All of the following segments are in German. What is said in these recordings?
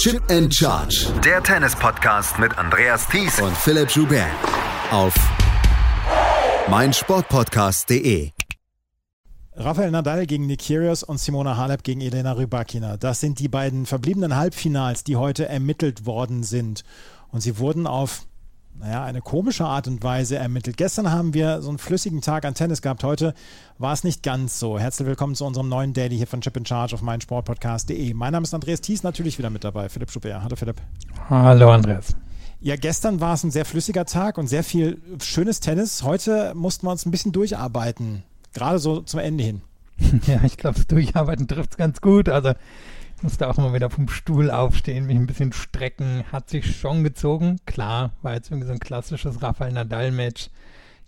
Chip and Charge. Der Tennis-Podcast mit Andreas Thies und Philipp Joubert. Auf meinsportpodcast.de. Rafael Nadal gegen Nick Kyrgios und Simona Halep gegen Elena Rybakina. Das sind die beiden verbliebenen Halbfinals, die heute ermittelt worden sind. Und sie wurden auf naja, eine komische Art und Weise ermittelt. Gestern haben wir so einen flüssigen Tag an Tennis gehabt. Heute war es nicht ganz so. Herzlich willkommen zu unserem neuen Daily hier von Chip in Charge auf meinsportpodcast.de. Mein Name ist Andreas Thies, natürlich wieder mit dabei. Philipp Schubert. Hallo Philipp. Hallo Andreas. Ja, gestern war es ein sehr flüssiger Tag und sehr viel schönes Tennis. Heute mussten wir uns ein bisschen durcharbeiten. Gerade so zum Ende hin. Ja, ich glaube, Durcharbeiten trifft es ganz gut. Also musste auch immer wieder vom Stuhl aufstehen, mich ein bisschen strecken, hat sich schon gezogen. Klar, war jetzt irgendwie so ein klassisches Rafael Nadal-Match.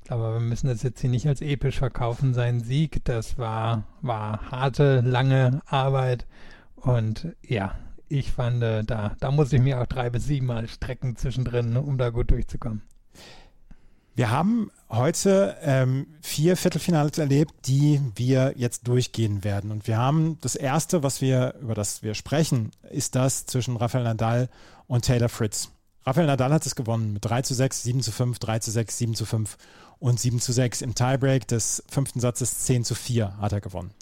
Ich glaube, wir müssen das jetzt hier nicht als episch verkaufen, sein Sieg. Das war, war harte, lange Arbeit. Und ja, ich fand, äh, da, da muss ich mir auch drei bis sieben Mal strecken zwischendrin, um da gut durchzukommen. Wir haben heute ähm, vier Viertelfinals erlebt, die wir jetzt durchgehen werden. Und wir haben das erste, was wir, über das wir sprechen, ist das zwischen Rafael Nadal und Taylor Fritz. Rafael Nadal hat es gewonnen mit 3 zu 6, 7 zu 5, 3 zu 6, 7 zu 5 und 7 zu 6. Im Tiebreak des fünften Satzes 10 zu 4 hat er gewonnen.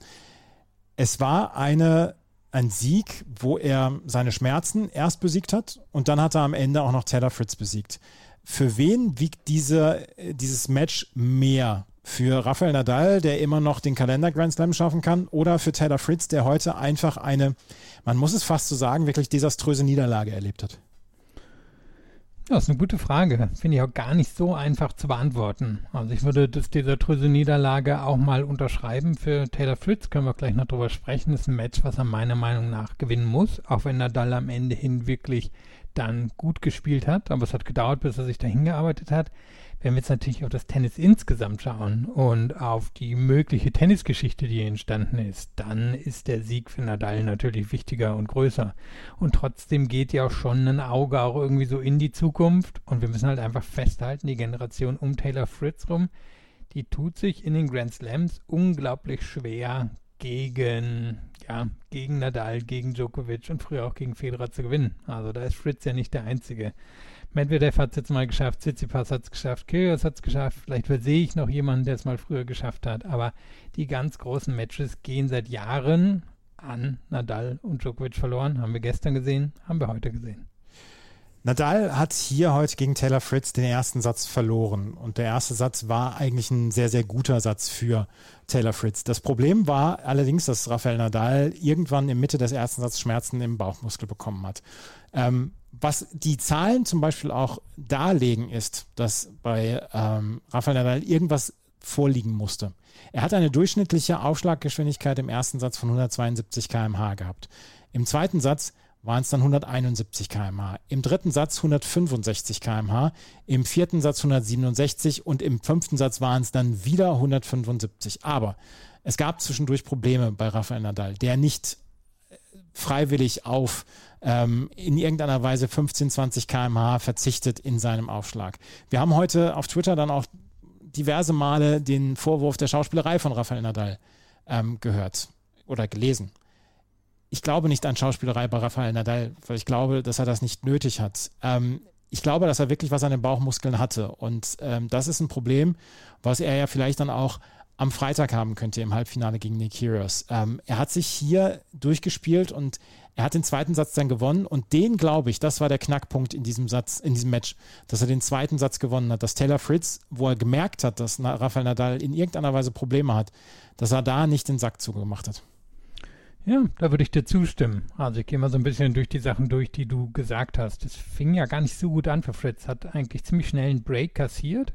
Es war eine, ein Sieg, wo er seine Schmerzen erst besiegt hat und dann hat er am Ende auch noch Taylor Fritz besiegt. Für wen wiegt diese, dieses Match mehr? Für Rafael Nadal, der immer noch den Kalender Grand Slam schaffen kann, oder für Taylor Fritz, der heute einfach eine, man muss es fast so sagen, wirklich desaströse Niederlage erlebt hat? Ja, ist eine gute Frage. Finde ich auch gar nicht so einfach zu beantworten. Also ich würde das desaströse Niederlage auch mal unterschreiben. Für Taylor Fritz können wir gleich noch drüber sprechen. Das ist ein Match, was er meiner Meinung nach gewinnen muss, auch wenn Nadal am Ende hin wirklich dann gut gespielt hat, aber es hat gedauert, bis er sich dahin gearbeitet hat. Wenn wir jetzt natürlich auf das Tennis insgesamt schauen und auf die mögliche Tennisgeschichte, die entstanden ist, dann ist der Sieg für Nadal natürlich wichtiger und größer. Und trotzdem geht ja auch schon ein Auge auch irgendwie so in die Zukunft und wir müssen halt einfach festhalten, die Generation um Taylor Fritz rum, die tut sich in den Grand Slams unglaublich schwer gegen ja, gegen Nadal, gegen Djokovic und früher auch gegen Federer zu gewinnen. Also da ist Fritz ja nicht der Einzige. Medvedev hat es jetzt mal geschafft, Tsitsipas hat es geschafft, Kyrgios hat es geschafft, vielleicht sehe ich noch jemanden, der es mal früher geschafft hat, aber die ganz großen Matches gehen seit Jahren an Nadal und Djokovic verloren. Haben wir gestern gesehen, haben wir heute gesehen. Nadal hat hier heute gegen Taylor Fritz den ersten Satz verloren. Und der erste Satz war eigentlich ein sehr, sehr guter Satz für Taylor Fritz. Das Problem war allerdings, dass Rafael Nadal irgendwann in Mitte des ersten Satzes Schmerzen im Bauchmuskel bekommen hat. Ähm, was die Zahlen zum Beispiel auch darlegen, ist, dass bei ähm, Rafael Nadal irgendwas vorliegen musste. Er hat eine durchschnittliche Aufschlaggeschwindigkeit im ersten Satz von 172 km/h gehabt. Im zweiten Satz waren es dann 171 km/h. Im dritten Satz 165 km/h, im vierten Satz 167 und im fünften Satz waren es dann wieder 175. Aber es gab zwischendurch Probleme bei Rafael Nadal, der nicht äh, freiwillig auf ähm, in irgendeiner Weise 15, 20 km/h verzichtet in seinem Aufschlag. Wir haben heute auf Twitter dann auch diverse Male den Vorwurf der Schauspielerei von Rafael Nadal ähm, gehört oder gelesen ich glaube nicht an Schauspielerei bei Rafael Nadal, weil ich glaube, dass er das nicht nötig hat. Ähm, ich glaube, dass er wirklich was an den Bauchmuskeln hatte. Und ähm, das ist ein Problem, was er ja vielleicht dann auch am Freitag haben könnte im Halbfinale gegen Nick Kyrgios. Ähm, er hat sich hier durchgespielt und er hat den zweiten Satz dann gewonnen und den glaube ich, das war der Knackpunkt in diesem Satz, in diesem Match, dass er den zweiten Satz gewonnen hat, dass Taylor Fritz, wo er gemerkt hat, dass Rafael Nadal in irgendeiner Weise Probleme hat, dass er da nicht den Sack zugemacht hat. Ja, da würde ich dir zustimmen. Also ich gehe mal so ein bisschen durch die Sachen durch, die du gesagt hast. Es fing ja gar nicht so gut an für Fritz, hat eigentlich ziemlich schnell einen Break kassiert,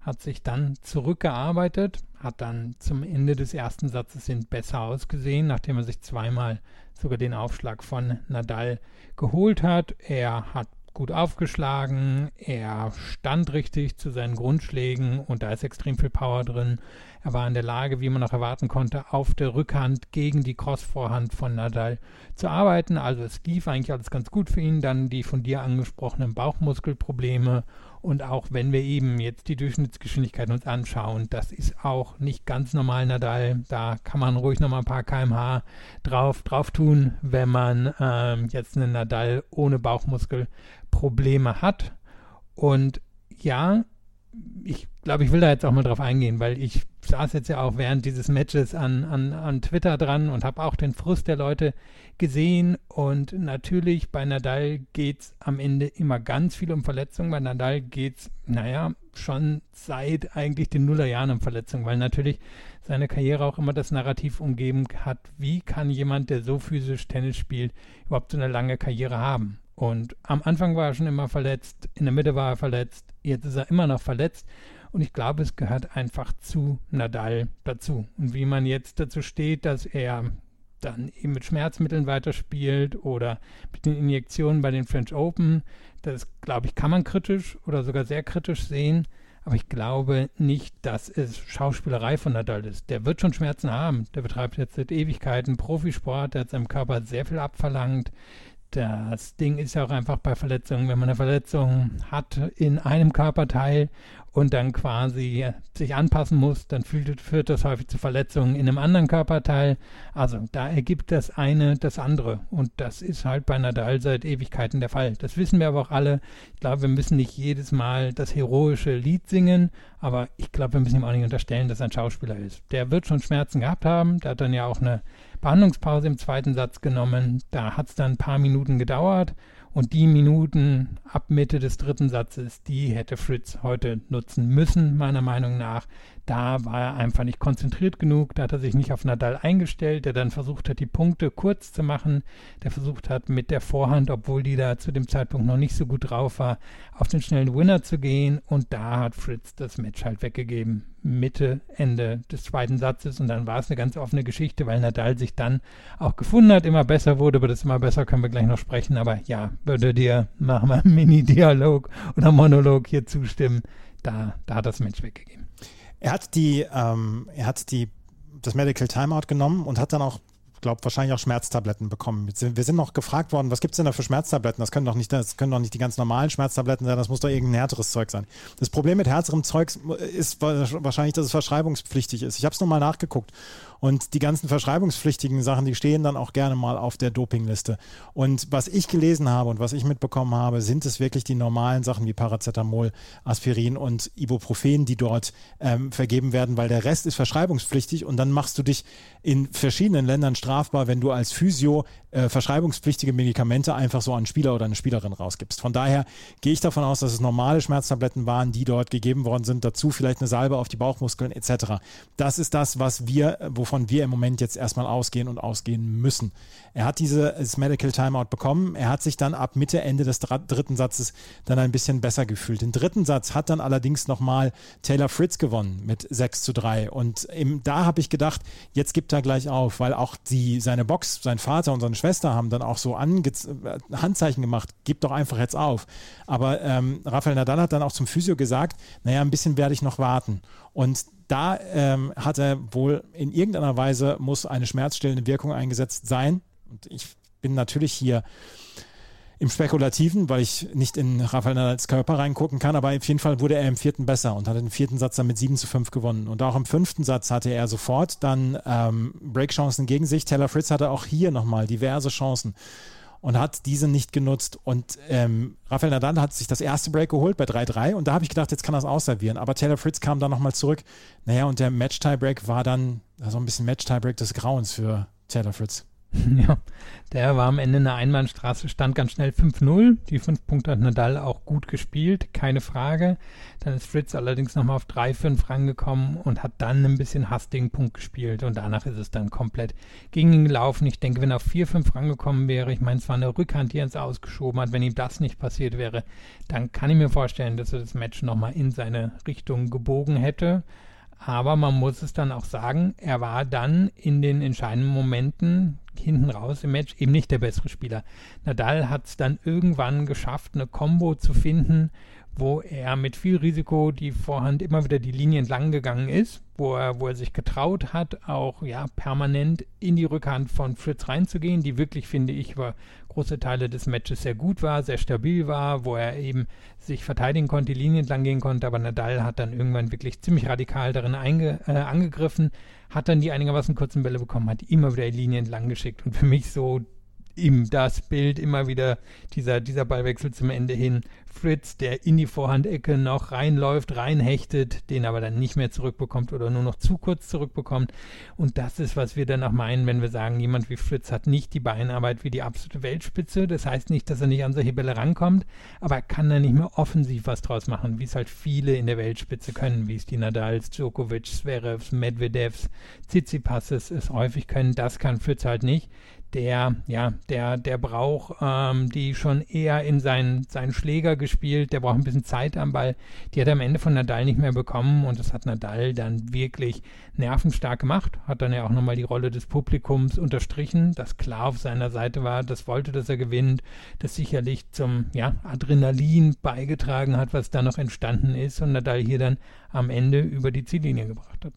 hat sich dann zurückgearbeitet, hat dann zum Ende des ersten Satzes hin besser ausgesehen, nachdem er sich zweimal sogar den Aufschlag von Nadal geholt hat. Er hat gut aufgeschlagen, er stand richtig zu seinen Grundschlägen und da ist extrem viel Power drin. Er war in der Lage, wie man noch erwarten konnte, auf der Rückhand gegen die Crossvorhand von Nadal zu arbeiten. Also es lief eigentlich alles ganz gut für ihn. Dann die von dir angesprochenen Bauchmuskelprobleme und auch wenn wir eben jetzt die Durchschnittsgeschwindigkeit uns anschauen, das ist auch nicht ganz normal Nadal. Da kann man ruhig nochmal ein paar kmh drauf, drauf tun, wenn man ähm, jetzt einen Nadal ohne Bauchmuskelprobleme hat. Und ja, ich glaube, ich will da jetzt auch mal drauf eingehen, weil ich saß jetzt ja auch während dieses Matches an, an, an Twitter dran und habe auch den Frust der Leute gesehen. Und natürlich bei Nadal geht es am Ende immer ganz viel um Verletzungen. Bei Nadal geht es, naja, schon seit eigentlich den Nullerjahren um Verletzungen, weil natürlich seine Karriere auch immer das Narrativ umgeben hat, wie kann jemand, der so physisch Tennis spielt, überhaupt so eine lange Karriere haben. Und am Anfang war er schon immer verletzt, in der Mitte war er verletzt, jetzt ist er immer noch verletzt. Und ich glaube, es gehört einfach zu Nadal dazu. Und wie man jetzt dazu steht, dass er dann eben mit Schmerzmitteln weiterspielt oder mit den Injektionen bei den French Open, das glaube ich, kann man kritisch oder sogar sehr kritisch sehen. Aber ich glaube nicht, dass es Schauspielerei von Nadal ist. Der wird schon Schmerzen haben. Der betreibt jetzt seit Ewigkeiten Profisport, der hat seinem Körper sehr viel abverlangt das Ding ist ja auch einfach bei Verletzungen, wenn man eine Verletzung hat in einem Körperteil und dann quasi sich anpassen muss, dann führt, führt das häufig zu Verletzungen in einem anderen Körperteil. Also da ergibt das eine das andere. Und das ist halt bei Nadal seit Ewigkeiten der Fall. Das wissen wir aber auch alle. Ich glaube, wir müssen nicht jedes Mal das heroische Lied singen, aber ich glaube, wir müssen ihm auch nicht unterstellen, dass er ein Schauspieler ist. Der wird schon Schmerzen gehabt haben. Der hat dann ja auch eine Behandlungspause im zweiten Satz genommen. Da hat es dann ein paar Minuten gedauert. Und die Minuten ab Mitte des dritten Satzes, die hätte Fritz heute nutzen müssen, meiner Meinung nach. Da war er einfach nicht konzentriert genug, da hat er sich nicht auf Nadal eingestellt, der dann versucht hat, die Punkte kurz zu machen, der versucht hat, mit der Vorhand, obwohl die da zu dem Zeitpunkt noch nicht so gut drauf war, auf den schnellen Winner zu gehen. Und da hat Fritz das Match halt weggegeben. Mitte, Ende des zweiten Satzes und dann war es eine ganz offene Geschichte, weil Nadal sich dann auch gefunden hat, immer besser wurde, über das immer besser können wir gleich noch sprechen, aber ja, würde dir nach meinem Mini-Dialog oder Monolog hier zustimmen, da, da hat das Match weggegeben. Er hat die, ähm, er hat die, das Medical Timeout genommen und hat dann auch glaube wahrscheinlich auch Schmerztabletten bekommen. Wir sind noch gefragt worden, was gibt es denn da für Schmerztabletten? Das können doch nicht, das können doch nicht die ganz normalen Schmerztabletten sein, das muss doch irgendein härteres Zeug sein. Das Problem mit härterem Zeug ist wahrscheinlich, dass es verschreibungspflichtig ist. Ich habe es nochmal nachgeguckt und die ganzen verschreibungspflichtigen Sachen, die stehen dann auch gerne mal auf der Dopingliste. Und was ich gelesen habe und was ich mitbekommen habe, sind es wirklich die normalen Sachen wie Paracetamol, Aspirin und Ibuprofen, die dort ähm, vergeben werden, weil der Rest ist verschreibungspflichtig und dann machst du dich in verschiedenen Ländern strafbar, wenn du als Physio äh, verschreibungspflichtige Medikamente einfach so an einen Spieler oder eine Spielerin rausgibst. Von daher gehe ich davon aus, dass es normale Schmerztabletten waren, die dort gegeben worden sind. Dazu vielleicht eine Salbe auf die Bauchmuskeln etc. Das ist das, was wir, wovon wir im Moment jetzt erstmal ausgehen und ausgehen müssen. Er hat dieses Medical Timeout bekommen. Er hat sich dann ab Mitte, Ende des dritten Satzes dann ein bisschen besser gefühlt. Den dritten Satz hat dann allerdings nochmal Taylor Fritz gewonnen mit 6 zu 3. Und im, da habe ich gedacht, jetzt gibt er gleich auf, weil auch die, seine Box, sein Vater und seine Schwester Schwester haben dann auch so Ange Handzeichen gemacht, gib doch einfach jetzt auf. Aber ähm, Rafael Nadal hat dann auch zum Physio gesagt, naja, ein bisschen werde ich noch warten. Und da ähm, hat er wohl in irgendeiner Weise muss eine schmerzstillende Wirkung eingesetzt sein. Und ich bin natürlich hier im Spekulativen, weil ich nicht in Rafael Nadals Körper reingucken kann, aber auf jeden Fall wurde er im vierten besser und hatte den vierten Satz dann mit 7 zu 5 gewonnen. Und auch im fünften Satz hatte er sofort dann ähm, Breakchancen gegen sich. Taylor Fritz hatte auch hier nochmal diverse Chancen und hat diese nicht genutzt. Und ähm, Rafael Nadal hat sich das erste Break geholt bei 3-3 und da habe ich gedacht, jetzt kann er es ausservieren. Aber Taylor Fritz kam dann nochmal zurück. Naja, und der Match-Tiebreak war dann so also ein bisschen Match-Tiebreak des Grauens für Taylor Fritz. Ja, der war am Ende eine Einbahnstraße, stand ganz schnell 5-0. Die fünf Punkte hat Nadal auch gut gespielt, keine Frage. Dann ist Fritz allerdings nochmal auf 3-5 rangekommen und hat dann ein bisschen hastigen Punkt gespielt und danach ist es dann komplett gegen ihn gelaufen. Ich denke, wenn er auf 4-5 rangekommen wäre, ich meine, es war eine Rückhand, die er ins Ausgeschoben hat, wenn ihm das nicht passiert wäre, dann kann ich mir vorstellen, dass er das Match nochmal in seine Richtung gebogen hätte. Aber man muss es dann auch sagen, er war dann in den entscheidenden Momenten hinten raus im Match eben nicht der bessere Spieler. Nadal hat es dann irgendwann geschafft, eine Combo zu finden, wo er mit viel Risiko die Vorhand immer wieder die Linie entlang gegangen ist, wo er, wo er sich getraut hat, auch ja permanent in die Rückhand von Fritz reinzugehen, die wirklich, finde ich, über große Teile des Matches sehr gut war, sehr stabil war, wo er eben sich verteidigen konnte, die Linie entlang gehen konnte, aber Nadal hat dann irgendwann wirklich ziemlich radikal darin einge, äh, angegriffen, hat dann die einigermaßen kurzen Bälle bekommen, hat immer wieder die Linie entlang geschickt und für mich so ihm das Bild immer wieder dieser, dieser Ballwechsel zum Ende hin. Fritz, der in die Vorhandecke noch reinläuft, reinhechtet, den aber dann nicht mehr zurückbekommt oder nur noch zu kurz zurückbekommt. Und das ist, was wir dann auch meinen, wenn wir sagen, jemand wie Fritz hat nicht die Beinarbeit wie die absolute Weltspitze. Das heißt nicht, dass er nicht an solche Bälle rankommt, aber er kann da nicht mehr offensiv was draus machen, wie es halt viele in der Weltspitze können, wie es die Nadals, Djokovic, Zverevs, Medvedevs, Tsitsipasses es häufig können. Das kann Fritz halt nicht der, ja, der, der braucht ähm, die schon eher in seinen, seinen Schläger gespielt, der braucht ein bisschen Zeit am Ball. Die hat er am Ende von Nadal nicht mehr bekommen und das hat Nadal dann wirklich nervenstark gemacht. Hat dann ja auch nochmal die Rolle des Publikums unterstrichen, das klar auf seiner Seite war, das wollte, dass er gewinnt, das sicherlich zum ja, Adrenalin beigetragen hat, was da noch entstanden ist und Nadal hier dann am Ende über die Ziellinie gebracht hat.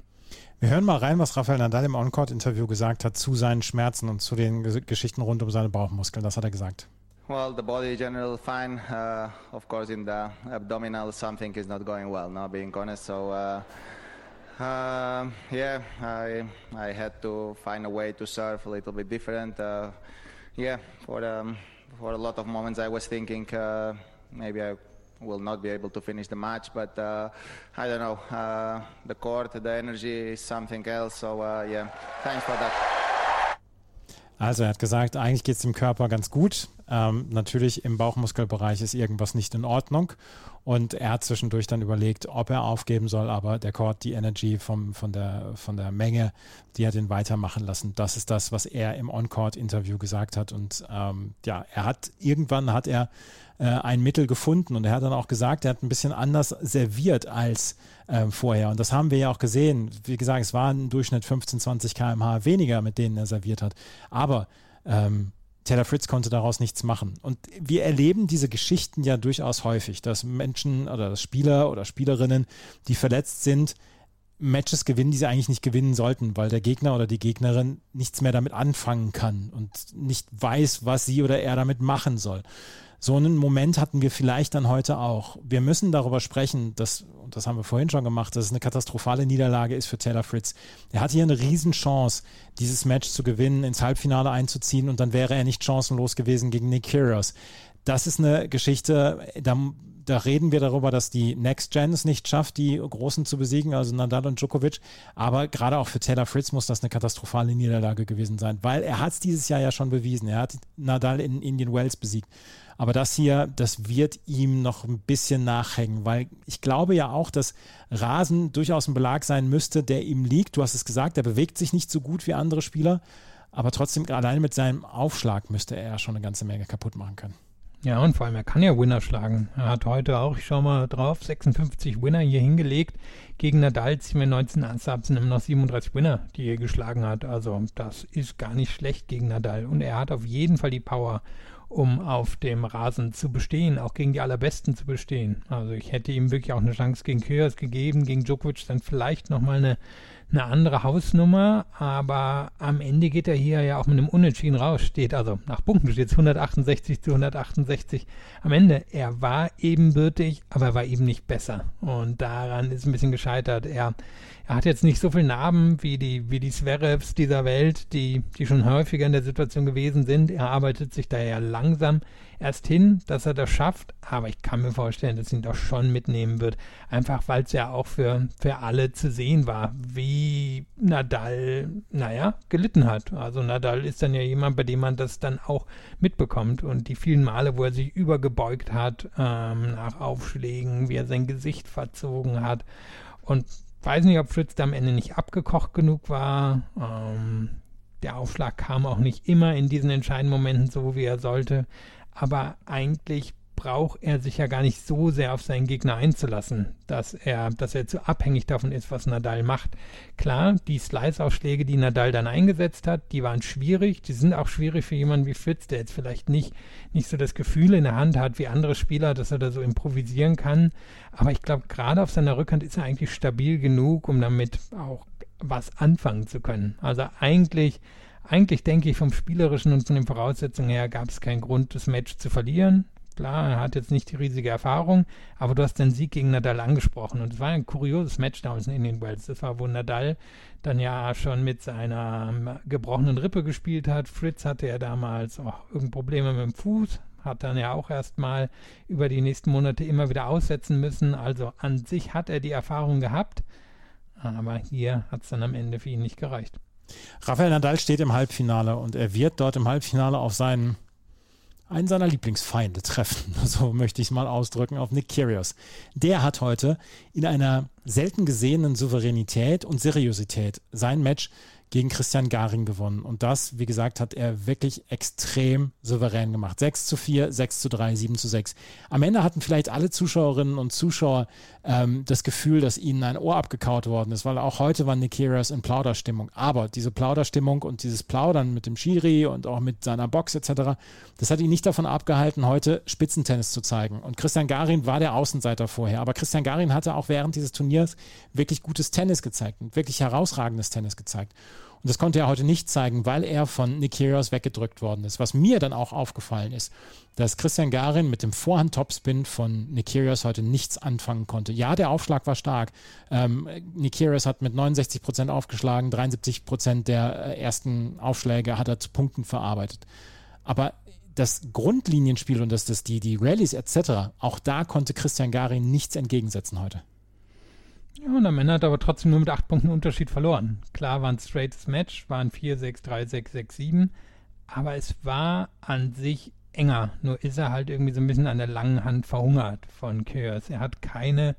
Wir hören mal rein, was Rafael Nadal im On-Court-Interview gesagt hat zu seinen Schmerzen und zu den Geschichten rund um seine Bauchmuskeln. Das hat er gesagt. Well, the body general fine. Uh, of course, in the abdominal, something is not going well. Now, being honest, so uh, uh, yeah, I I had to find a way to surf a little bit different. Uh, yeah, for um, for a lot of moments, I was thinking uh, maybe I will not be able to finish the match. But uh, I don't know, uh, the court, the energy is something else. So uh, yeah, thanks for that. Also er hat gesagt, eigentlich geht es dem Körper ganz gut. Ähm, natürlich im Bauchmuskelbereich ist irgendwas nicht in Ordnung. Und er hat zwischendurch dann überlegt, ob er aufgeben soll, aber der Court, die Energy vom, von, der, von der Menge, die hat ihn weitermachen lassen. Das ist das, was er im On-Court-Interview gesagt hat. Und ähm, ja, er hat irgendwann hat er äh, ein Mittel gefunden. Und er hat dann auch gesagt, er hat ein bisschen anders serviert als äh, vorher. Und das haben wir ja auch gesehen. Wie gesagt, es waren im Durchschnitt 15, 20 km/h weniger, mit denen er serviert hat. Aber ähm, Taylor Fritz konnte daraus nichts machen. Und wir erleben diese Geschichten ja durchaus häufig, dass Menschen oder dass Spieler oder Spielerinnen, die verletzt sind, Matches gewinnen, die sie eigentlich nicht gewinnen sollten, weil der Gegner oder die Gegnerin nichts mehr damit anfangen kann und nicht weiß, was sie oder er damit machen soll. So einen Moment hatten wir vielleicht dann heute auch. Wir müssen darüber sprechen, dass, und das haben wir vorhin schon gemacht, dass es eine katastrophale Niederlage ist für Taylor Fritz. Er hatte hier eine Riesenchance, dieses Match zu gewinnen, ins Halbfinale einzuziehen und dann wäre er nicht chancenlos gewesen gegen Nick Kyrgios. Das ist eine Geschichte, da, da reden wir darüber, dass die Next Gen es nicht schafft, die Großen zu besiegen, also Nadal und Djokovic. Aber gerade auch für Taylor Fritz muss das eine katastrophale Niederlage gewesen sein, weil er hat es dieses Jahr ja schon bewiesen. Er hat Nadal in Indian Wells besiegt. Aber das hier, das wird ihm noch ein bisschen nachhängen, weil ich glaube ja auch, dass Rasen durchaus ein Belag sein müsste, der ihm liegt. Du hast es gesagt, er bewegt sich nicht so gut wie andere Spieler, aber trotzdem alleine mit seinem Aufschlag müsste er ja schon eine ganze Menge kaputt machen können. Ja, und vor allem, er kann ja Winner schlagen. Er hat heute auch, ich schau mal drauf, 56 Winner hier hingelegt. Gegen Nadal ziehen wir 19 Ansatz, sind immer noch 37 Winner, die er geschlagen hat. Also, das ist gar nicht schlecht gegen Nadal. Und er hat auf jeden Fall die Power um auf dem Rasen zu bestehen, auch gegen die Allerbesten zu bestehen. Also ich hätte ihm wirklich auch eine Chance gegen Kyrgios gegeben, gegen Djokovic dann vielleicht nochmal eine eine andere Hausnummer, aber am Ende geht er hier ja auch mit einem Unentschieden raus. Steht also nach Punkten steht es 168 zu 168. Am Ende, er war ebenbürtig, aber er war eben nicht besser. Und daran ist ein bisschen gescheitert. Er, er hat jetzt nicht so viel Narben wie die, wie die Zverevs dieser Welt, die, die schon häufiger in der Situation gewesen sind. Er arbeitet sich daher langsam erst hin, dass er das schafft, aber ich kann mir vorstellen, dass ihn doch schon mitnehmen wird. Einfach weil es ja auch für, für alle zu sehen war, wie Nadal, naja, gelitten hat. Also Nadal ist dann ja jemand, bei dem man das dann auch mitbekommt. Und die vielen Male, wo er sich übergebeugt hat ähm, nach Aufschlägen, wie er sein Gesicht verzogen hat. Und weiß nicht, ob Fritz da am Ende nicht abgekocht genug war. Ähm, der Aufschlag kam auch nicht immer in diesen entscheidenden Momenten so, wie er sollte aber eigentlich braucht er sich ja gar nicht so sehr auf seinen Gegner einzulassen, dass er, dass er zu abhängig davon ist, was Nadal macht. Klar, die Slice-Aufschläge, die Nadal dann eingesetzt hat, die waren schwierig. Die sind auch schwierig für jemanden wie Fritz, der jetzt vielleicht nicht, nicht so das Gefühl in der Hand hat wie andere Spieler, dass er da so improvisieren kann. Aber ich glaube, gerade auf seiner Rückhand ist er eigentlich stabil genug, um damit auch was anfangen zu können. Also eigentlich eigentlich denke ich, vom Spielerischen und von den Voraussetzungen her gab es keinen Grund, das Match zu verlieren. Klar, er hat jetzt nicht die riesige Erfahrung, aber du hast den Sieg gegen Nadal angesprochen und es war ein kurioses Match damals in Indian Wells. Das war, wo Nadal dann ja schon mit seiner ähm, gebrochenen Rippe gespielt hat. Fritz hatte ja damals auch irgendeine Probleme mit dem Fuß, hat dann ja auch erstmal über die nächsten Monate immer wieder aussetzen müssen. Also an sich hat er die Erfahrung gehabt, aber hier hat es dann am Ende für ihn nicht gereicht. Rafael Nadal steht im Halbfinale und er wird dort im Halbfinale auf seinen einen seiner Lieblingsfeinde treffen, so möchte ich es mal ausdrücken, auf Nick Kyrgios. Der hat heute in einer selten gesehenen Souveränität und Seriosität sein Match gegen Christian Garing gewonnen. Und das, wie gesagt, hat er wirklich extrem souverän gemacht. 6 zu 4, 6 zu 3, 7 zu 6. Am Ende hatten vielleicht alle Zuschauerinnen und Zuschauer ähm, das Gefühl, dass ihnen ein Ohr abgekaut worden ist, weil auch heute war Nick Kyrgios in Plauderstimmung. Aber diese Plauderstimmung und dieses Plaudern mit dem Schiri und auch mit seiner Box etc., das hat ihn nicht davon abgehalten, heute Spitzentennis zu zeigen. Und Christian Garin war der Außenseiter vorher. Aber Christian Garin hatte auch während dieses Turniers wirklich gutes Tennis gezeigt und wirklich herausragendes Tennis gezeigt. Und das konnte er heute nicht zeigen, weil er von Nick Kyrgios weggedrückt worden ist. Was mir dann auch aufgefallen ist, dass Christian Garin mit dem Vorhand-Topspin von Nick Kyrgios heute nichts anfangen konnte. Ja, der Aufschlag war stark. Ähm, Nick Kyrgios hat mit 69 Prozent aufgeschlagen, 73 Prozent der äh, ersten Aufschläge hat er zu Punkten verarbeitet. Aber das Grundlinienspiel und das, das, die, die Rallyes etc., auch da konnte Christian Garin nichts entgegensetzen heute. Ja, und am Ende hat er aber trotzdem nur mit acht Punkten Unterschied verloren. Klar war ein straightes Match, waren 4, 6, 3, 6, 6, 7, aber es war an sich enger. Nur ist er halt irgendwie so ein bisschen an der langen Hand verhungert von Kyrgios. Er hat keine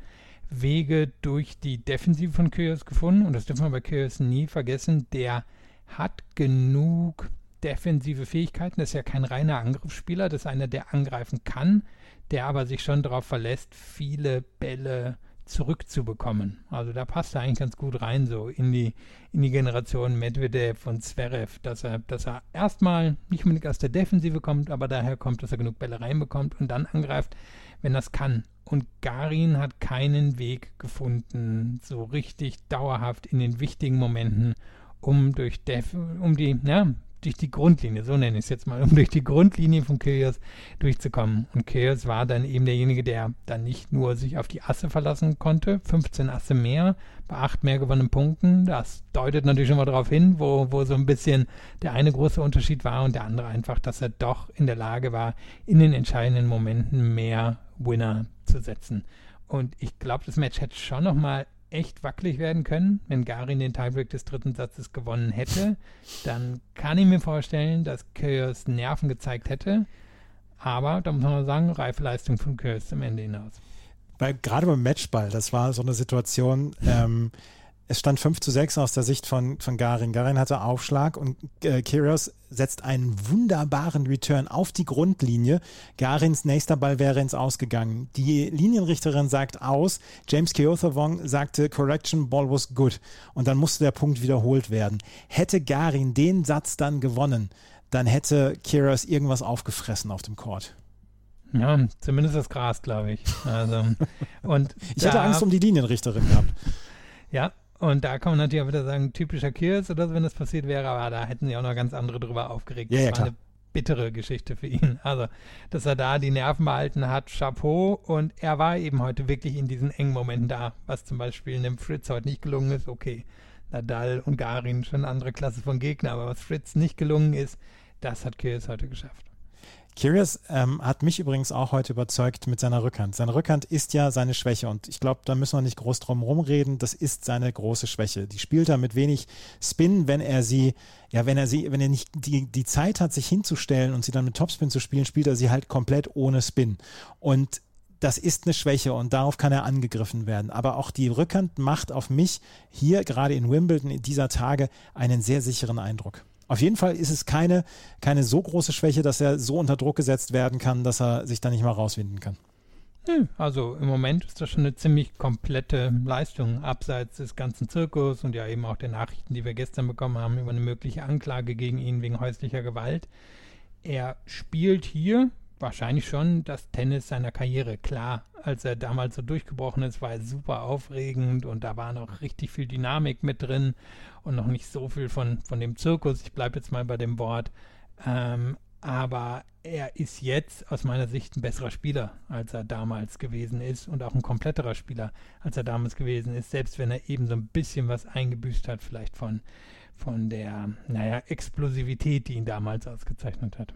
Wege durch die Defensive von Kyrgios gefunden und das dürfen wir bei Kyrgios nie vergessen. Der hat genug defensive Fähigkeiten. Das ist ja kein reiner Angriffsspieler. Das ist einer, der angreifen kann, der aber sich schon darauf verlässt, viele Bälle zu zurückzubekommen. Also da passt er eigentlich ganz gut rein, so in die, in die Generation Medvedev und Zverev, dass er, dass er erstmal nicht unbedingt aus der Defensive kommt, aber daher kommt, dass er genug Bälle reinbekommt und dann angreift, wenn das kann. Und Garin hat keinen Weg gefunden, so richtig dauerhaft in den wichtigen Momenten, um durch Def um die, ja, durch die Grundlinie, so nenne ich es jetzt mal, um durch die Grundlinie von Kyrgios durchzukommen. Und Kyrgios war dann eben derjenige, der dann nicht nur sich auf die Asse verlassen konnte, 15 Asse mehr, bei 8 mehr gewonnenen Punkten. Das deutet natürlich schon mal darauf hin, wo, wo so ein bisschen der eine große Unterschied war und der andere einfach, dass er doch in der Lage war, in den entscheidenden Momenten mehr Winner zu setzen. Und ich glaube, das Match hätte schon nochmal echt wackelig werden können. Wenn Garin den Tiebreak des dritten Satzes gewonnen hätte, dann kann ich mir vorstellen, dass Kyrgios Nerven gezeigt hätte. Aber da muss man sagen, reife Leistung von Kyrgios zum Ende hinaus. Weil gerade beim Matchball, das war so eine Situation, ähm, es stand 5 zu 6 aus der Sicht von, von Garin. Garin hatte Aufschlag und äh, Kyrgios setzt einen wunderbaren Return auf die Grundlinie. Garins nächster Ball wäre ins Ausgegangen. Die Linienrichterin sagt aus. James Keothavong sagte, Correction, Ball was good. Und dann musste der Punkt wiederholt werden. Hätte Garin den Satz dann gewonnen, dann hätte Kyrgios irgendwas aufgefressen auf dem Court. Ja, zumindest das Gras, glaube ich. Also, und ich hätte Angst um die Linienrichterin gehabt. Ja, und da kann man natürlich auch wieder sagen, typischer Kirs oder so, wenn das passiert wäre, aber da hätten sie auch noch ganz andere drüber aufgeregt. Ja, das ja, war klar. eine bittere Geschichte für ihn. Also, dass er da die Nerven behalten hat, Chapeau. Und er war eben heute wirklich in diesen engen Momenten da, was zum Beispiel einem Fritz heute nicht gelungen ist. Okay, Nadal und Garin schon eine andere Klasse von Gegner, aber was Fritz nicht gelungen ist, das hat Kirs heute geschafft. Curious ähm, hat mich übrigens auch heute überzeugt mit seiner Rückhand. Seine Rückhand ist ja seine Schwäche und ich glaube, da müssen wir nicht groß drum rumreden. Das ist seine große Schwäche. Die spielt er mit wenig Spin, wenn er sie, ja, wenn er sie, wenn er nicht die, die Zeit hat, sich hinzustellen und sie dann mit Topspin zu spielen, spielt er sie halt komplett ohne Spin. Und das ist eine Schwäche und darauf kann er angegriffen werden. Aber auch die Rückhand macht auf mich hier gerade in Wimbledon in dieser Tage einen sehr sicheren Eindruck. Auf jeden Fall ist es keine, keine so große Schwäche, dass er so unter Druck gesetzt werden kann, dass er sich da nicht mal rauswinden kann. Also im Moment ist das schon eine ziemlich komplette Leistung, abseits des ganzen Zirkus und ja eben auch der Nachrichten, die wir gestern bekommen haben über eine mögliche Anklage gegen ihn wegen häuslicher Gewalt. Er spielt hier wahrscheinlich schon das Tennis seiner Karriere. Klar, als er damals so durchgebrochen ist, war er super aufregend und da war noch richtig viel Dynamik mit drin und noch nicht so viel von, von dem Zirkus. Ich bleibe jetzt mal bei dem Wort. Ähm, aber er ist jetzt aus meiner Sicht ein besserer Spieler, als er damals gewesen ist und auch ein kompletterer Spieler, als er damals gewesen ist, selbst wenn er eben so ein bisschen was eingebüßt hat, vielleicht von, von der, naja, Explosivität, die ihn damals ausgezeichnet hat.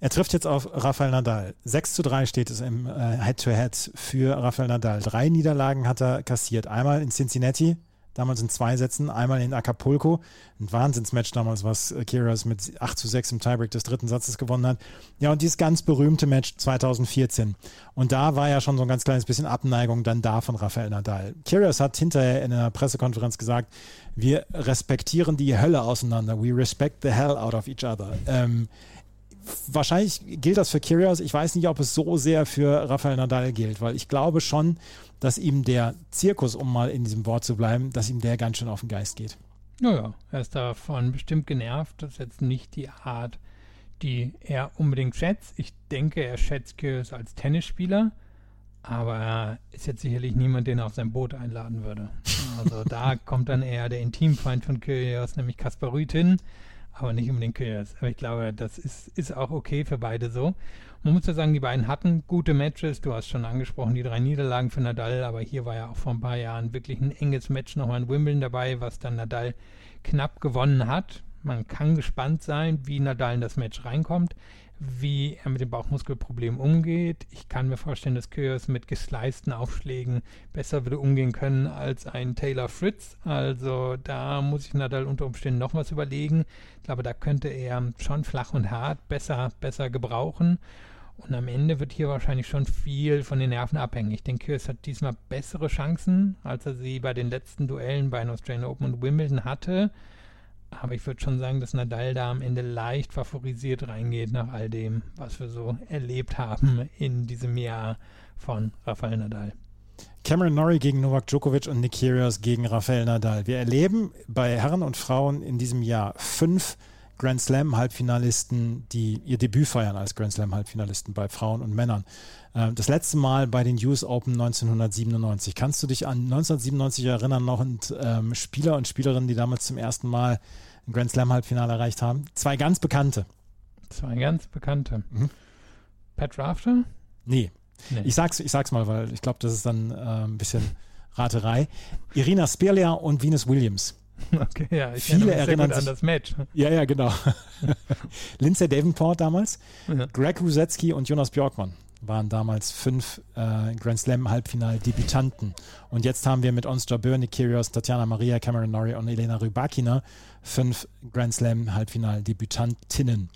Er trifft jetzt auf Rafael Nadal. 6 zu 3 steht es im Head-to-Head äh, -Head für Rafael Nadal. Drei Niederlagen hat er kassiert. Einmal in Cincinnati, damals in zwei Sätzen, einmal in Acapulco, ein Wahnsinnsmatch damals, was Kyrgios mit 8 zu 6 im Tiebreak des dritten Satzes gewonnen hat. Ja, und dieses ganz berühmte Match 2014. Und da war ja schon so ein ganz kleines bisschen Abneigung dann da von Rafael Nadal. Kyrgios hat hinterher in einer Pressekonferenz gesagt, wir respektieren die Hölle auseinander. We respect the hell out of each other. Ähm, wahrscheinlich gilt das für Kyrgios. Ich weiß nicht, ob es so sehr für Rafael Nadal gilt, weil ich glaube schon, dass ihm der Zirkus, um mal in diesem Wort zu bleiben, dass ihm der ganz schön auf den Geist geht. Naja, er ist davon bestimmt genervt. Das ist jetzt nicht die Art, die er unbedingt schätzt. Ich denke, er schätzt Kyrgios als Tennisspieler, aber er ist jetzt sicherlich niemand, den er auf sein Boot einladen würde. Also da kommt dann eher der Intimfeind von Kyrgios, nämlich Kaspar Rüth hin aber nicht unbedingt Kyrgios. Aber ich glaube, das ist, ist auch okay für beide so. Man muss ja sagen, die beiden hatten gute Matches. Du hast schon angesprochen, die drei Niederlagen für Nadal, aber hier war ja auch vor ein paar Jahren wirklich ein enges Match nochmal in Wimbledon dabei, was dann Nadal knapp gewonnen hat. Man kann gespannt sein, wie Nadal in das Match reinkommt wie er mit dem Bauchmuskelproblem umgeht. Ich kann mir vorstellen, dass Kyrgios mit gesleisten Aufschlägen besser würde umgehen können als ein Taylor Fritz. Also da muss ich Nadal unter Umständen noch was überlegen. Ich glaube, da könnte er schon flach und hart besser, besser gebrauchen. Und am Ende wird hier wahrscheinlich schon viel von den Nerven abhängen. Ich denke, Kyrgios hat diesmal bessere Chancen, als er sie bei den letzten Duellen bei den Australian Open und Wimbledon hatte. Aber ich würde schon sagen, dass Nadal da am Ende leicht favorisiert reingeht nach all dem, was wir so erlebt haben in diesem Jahr von Rafael Nadal. Cameron Norrie gegen Novak Djokovic und Nick Kyrgios gegen Rafael Nadal. Wir erleben bei Herren und Frauen in diesem Jahr fünf Grand Slam Halbfinalisten, die ihr Debüt feiern als Grand Slam Halbfinalisten bei Frauen und Männern. Ähm, das letzte Mal bei den US Open 1997. Kannst du dich an 1997 erinnern noch und ähm, Spieler und Spielerinnen, die damals zum ersten Mal ein Grand Slam Halbfinale erreicht haben? Zwei ganz bekannte. Zwei ganz bekannte. Mhm. Pat Rafter? Nee. nee. Ich, sag's, ich sag's mal, weil ich glaube, das ist dann äh, ein bisschen Raterei. Irina Spirlia und Venus Williams. Okay, ja, ich Viele erinnern sich an das Match. Ja, ja, genau. Lindsay Davenport damals, ja. Greg Rusetzky und Jonas Björkmann waren damals fünf äh, Grand Slam Halbfinal-Debütanten. Und jetzt haben wir mit Ons Jabeur, Nick Kyrgios, Tatjana Maria, Cameron Norrie und Elena Rybakina fünf Grand Slam Halbfinal-Debütantinnen.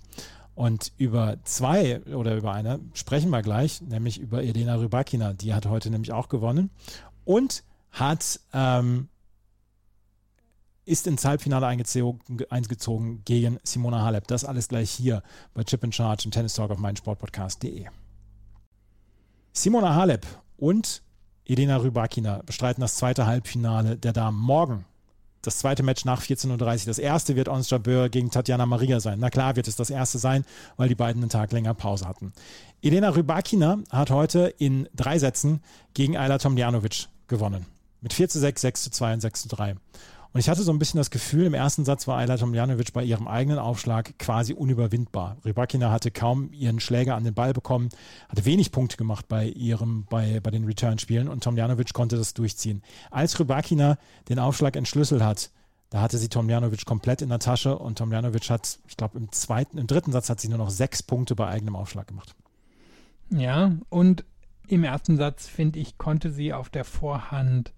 Und über zwei oder über eine sprechen wir gleich, nämlich über Elena Rybakina. Die hat heute nämlich auch gewonnen und hat ähm, ist ins Halbfinale eingezogen, gegen Simona Halep. Das alles gleich hier bei Chip in Charge im Tennis Talk auf meinsportpodcast.de. Simona Halep und Elena Rybakina bestreiten das zweite Halbfinale der Damen morgen. Das zweite Match nach 14.30 Uhr. Das erste wird Ons Jabeur gegen Tatjana Maria sein. Na klar wird es das erste sein, weil die beiden einen Tag länger Pause hatten. Elena Rybakina hat heute in drei Sätzen gegen Ayla Tomljanovic gewonnen. Mit 4 zu 6, 6 zu 2 und 6 zu 3. Und ich hatte so ein bisschen das Gefühl, im ersten Satz war Ayla Tomljanovic bei ihrem eigenen Aufschlag quasi unüberwindbar. Rybakina hatte kaum ihren Schläger an den Ball bekommen, hatte wenig Punkte gemacht bei ihrem, bei, bei den Return-Spielen und Tomljanovic konnte das durchziehen. Als Rybakina den Aufschlag entschlüsselt hat, da hatte sie Tomljanovic komplett in der Tasche und Tomljanovic hat, ich glaube, im zweiten, im dritten Satz hat sie nur noch sechs Punkte bei eigenem Aufschlag gemacht. Ja, und im ersten Satz, finde ich, konnte sie auf der Vorhand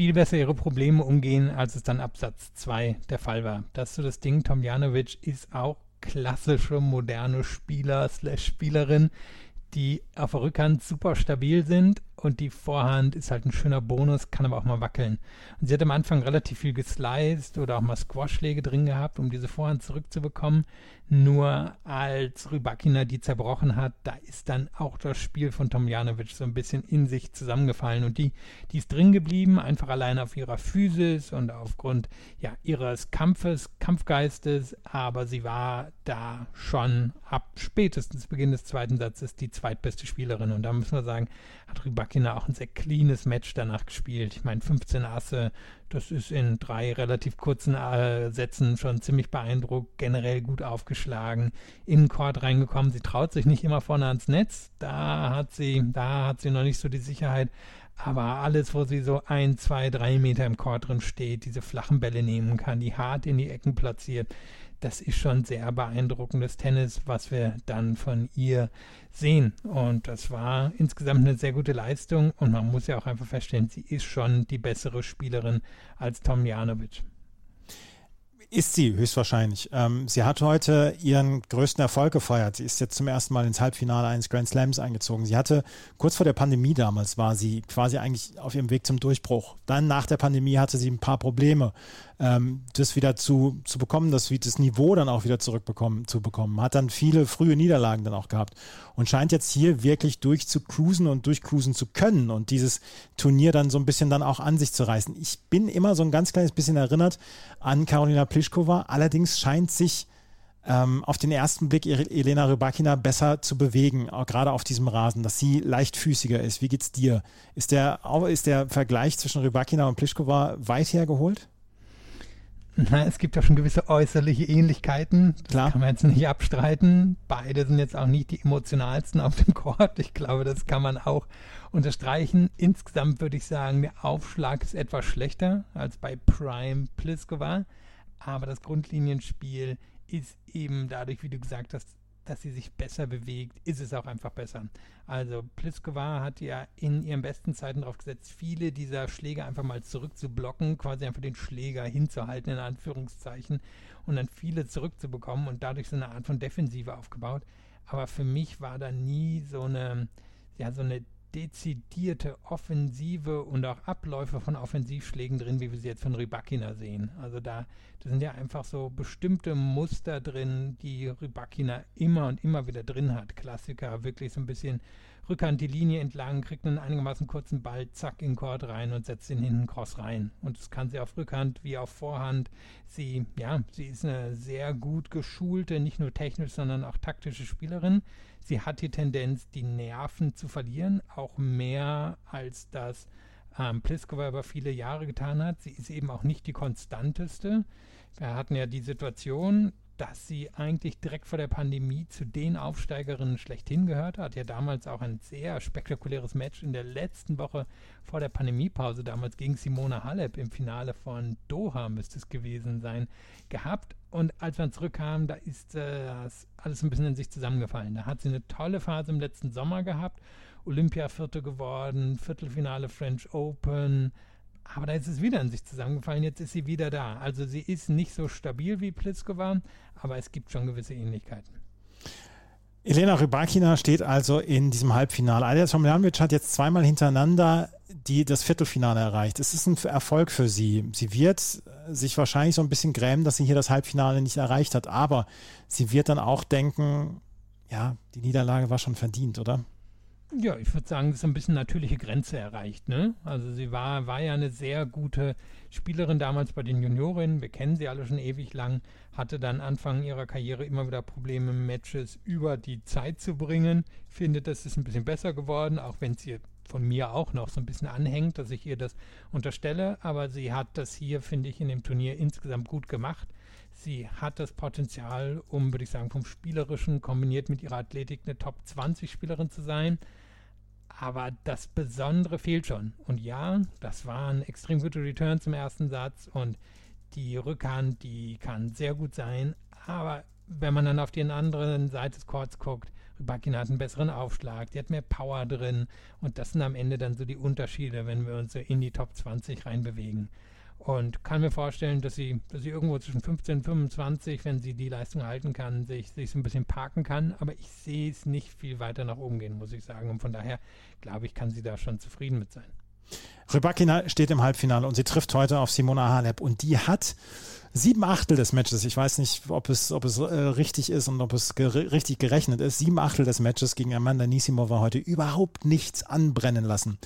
viel besser ihre Probleme umgehen, als es dann ab Satz 2 der Fall war. Das ist so das Ding, Tomjanovic ist auch klassische moderne Spieler slash Spielerin, die auf der Rückhand super stabil sind und die Vorhand ist halt ein schöner Bonus, kann aber auch mal wackeln. Und sie hat am Anfang relativ viel gesliced oder auch mal Squash-Schläge drin gehabt, um diese Vorhand zurückzubekommen. Nur als Rybakina die zerbrochen hat, da ist dann auch das Spiel von Tomjanovic so ein bisschen in sich zusammengefallen und die, die ist drin geblieben, einfach allein auf ihrer Physis und aufgrund ja, ihres Kampfes, Kampfgeistes, aber sie war da schon ab spätestens Beginn des zweiten Satzes die zweitbeste Spielerin und da müssen wir sagen, hat Rybakina auch ein sehr cleanes Match danach gespielt. Ich meine, 15 Asse, das ist in drei relativ kurzen äh, Sätzen schon ziemlich beeindruckt, generell gut aufgeschlagen, in den Court reingekommen. Sie traut sich nicht immer vorne ans Netz, da hat sie, da hat sie noch nicht so die Sicherheit. Aber alles, wo sie so ein, zwei, drei Meter im Court drin steht, diese flachen Bälle nehmen kann, die hart in die Ecken platziert, das ist schon sehr beeindruckendes Tennis, was wir dann von ihr sehen. Und das war insgesamt eine sehr gute Leistung. Und man muss ja auch einfach feststellen, sie ist schon die bessere Spielerin als Tom Janovic. Ist sie höchstwahrscheinlich. Ähm, sie hat heute ihren größten Erfolg gefeiert. Sie ist jetzt zum ersten Mal ins Halbfinale eines Grand Slams eingezogen. Sie hatte kurz vor der Pandemie damals war sie quasi eigentlich auf ihrem Weg zum Durchbruch. Dann nach der Pandemie hatte sie ein paar Probleme ähm, das wieder zu, zu bekommen, das, das Niveau dann auch wieder zurückbekommen zu bekommen. Hat dann viele frühe Niederlagen dann auch gehabt und scheint jetzt hier wirklich durchzucruisen und durchcruisen zu können und dieses Turnier dann so ein bisschen dann auch an sich zu reißen. Ich bin immer so ein ganz kleines bisschen erinnert an Karolina Pliskova, allerdings scheint sich ähm, auf den ersten Blick Elena Rybakina besser zu bewegen, gerade auf diesem Rasen, dass sie leichtfüßiger ist. Wie geht's dir? Ist der, ist der Vergleich zwischen Rybakina und Pliskova weit hergeholt? Na, es gibt ja schon gewisse äußerliche Ähnlichkeiten. Das Klar. kann man jetzt nicht abstreiten. Beide sind jetzt auch nicht die emotionalsten auf dem Court. Ich glaube, das kann man auch unterstreichen. Insgesamt würde ich sagen, der Aufschlag ist etwas schlechter als bei Prime Pliskova. Aber das Grundlinienspiel ist eben dadurch, wie du gesagt hast, dass sie sich besser bewegt, ist es auch einfach besser. Also Pliskova hat ja in ihren besten Zeiten darauf gesetzt, viele dieser Schläge einfach mal zurückzublocken, quasi einfach den Schläger hinzuhalten, in Anführungszeichen, und dann viele zurückzubekommen und dadurch so eine Art von Defensive aufgebaut. Aber für mich war da nie so eine, ja, so eine dezidierte Offensive und auch Abläufe von Offensivschlägen drin, wie wir sie jetzt von Rybakina sehen. Also da, da sind ja einfach so bestimmte Muster drin, die Rybakina immer und immer wieder drin hat. Klassiker, wirklich so ein bisschen Rückhand die Linie entlang, kriegt einen einigermaßen kurzen Ball, zack, in Chord rein und setzt ihn hinten cross rein. Und das kann sie auf Rückhand wie auf Vorhand. Sie, ja, sie ist eine sehr gut geschulte, nicht nur technisch, sondern auch taktische Spielerin. Sie hat die Tendenz, die Nerven zu verlieren, auch mehr als das ähm, Pliskova über viele Jahre getan hat. Sie ist eben auch nicht die konstanteste. Wir hatten ja die Situation, dass sie eigentlich direkt vor der Pandemie zu den Aufsteigerinnen schlechthin gehört hat. Ja, damals auch ein sehr spektakuläres Match in der letzten Woche vor der Pandemiepause, damals gegen Simona Halep im Finale von Doha müsste es gewesen sein, gehabt. Und als man zurückkam, da ist äh, alles ein bisschen in sich zusammengefallen. Da hat sie eine tolle Phase im letzten Sommer gehabt. Olympia-Vierte geworden, Viertelfinale French Open, aber da ist es wieder in sich zusammengefallen. Jetzt ist sie wieder da. Also sie ist nicht so stabil wie Pliskova, aber es gibt schon gewisse Ähnlichkeiten. Elena Rybakina steht also in diesem Halbfinale. Alja Tomljanovic hat jetzt zweimal hintereinander die, das Viertelfinale erreicht. Es ist ein Erfolg für sie. Sie wird sich wahrscheinlich so ein bisschen grämen, dass sie hier das Halbfinale nicht erreicht hat. Aber sie wird dann auch denken, ja, die Niederlage war schon verdient, oder? Ja, ich würde sagen, es ist ein bisschen natürliche Grenze erreicht. Ne? Also sie war, war ja eine sehr gute Spielerin damals bei den Juniorinnen. Wir kennen sie alle schon ewig lang. Hatte dann Anfang ihrer Karriere immer wieder Probleme, Matches über die Zeit zu bringen. Finde, das ist ein bisschen besser geworden, auch wenn sie von mir auch noch so ein bisschen anhängt, dass ich ihr das unterstelle. Aber sie hat das hier, finde ich, in dem Turnier insgesamt gut gemacht. Sie hat das Potenzial, um, würde ich sagen, vom Spielerischen kombiniert mit ihrer Athletik eine Top 20 Spielerin zu sein. Aber das Besondere fehlt schon. Und ja, das war ein extrem guter Return zum ersten Satz und die Rückhand, die kann sehr gut sein. Aber wenn man dann auf die andere Seite des Courts guckt, Rybakina hat einen besseren Aufschlag, die hat mehr Power drin und das sind am Ende dann so die Unterschiede, wenn wir uns so in die Top 20 reinbewegen. Und kann mir vorstellen, dass sie, dass sie irgendwo zwischen 15 und 25, wenn sie die Leistung halten kann, sich, sich so ein bisschen parken kann. Aber ich sehe es nicht viel weiter nach oben gehen, muss ich sagen. Und von daher glaube ich, kann sie da schon zufrieden mit sein. Rybakina steht im Halbfinale und sie trifft heute auf Simona Halep und die hat sieben Achtel des Matches, ich weiß nicht, ob es, ob es äh, richtig ist und ob es ger richtig gerechnet ist, sieben Achtel des Matches gegen Amanda Nisimova heute überhaupt nichts anbrennen lassen.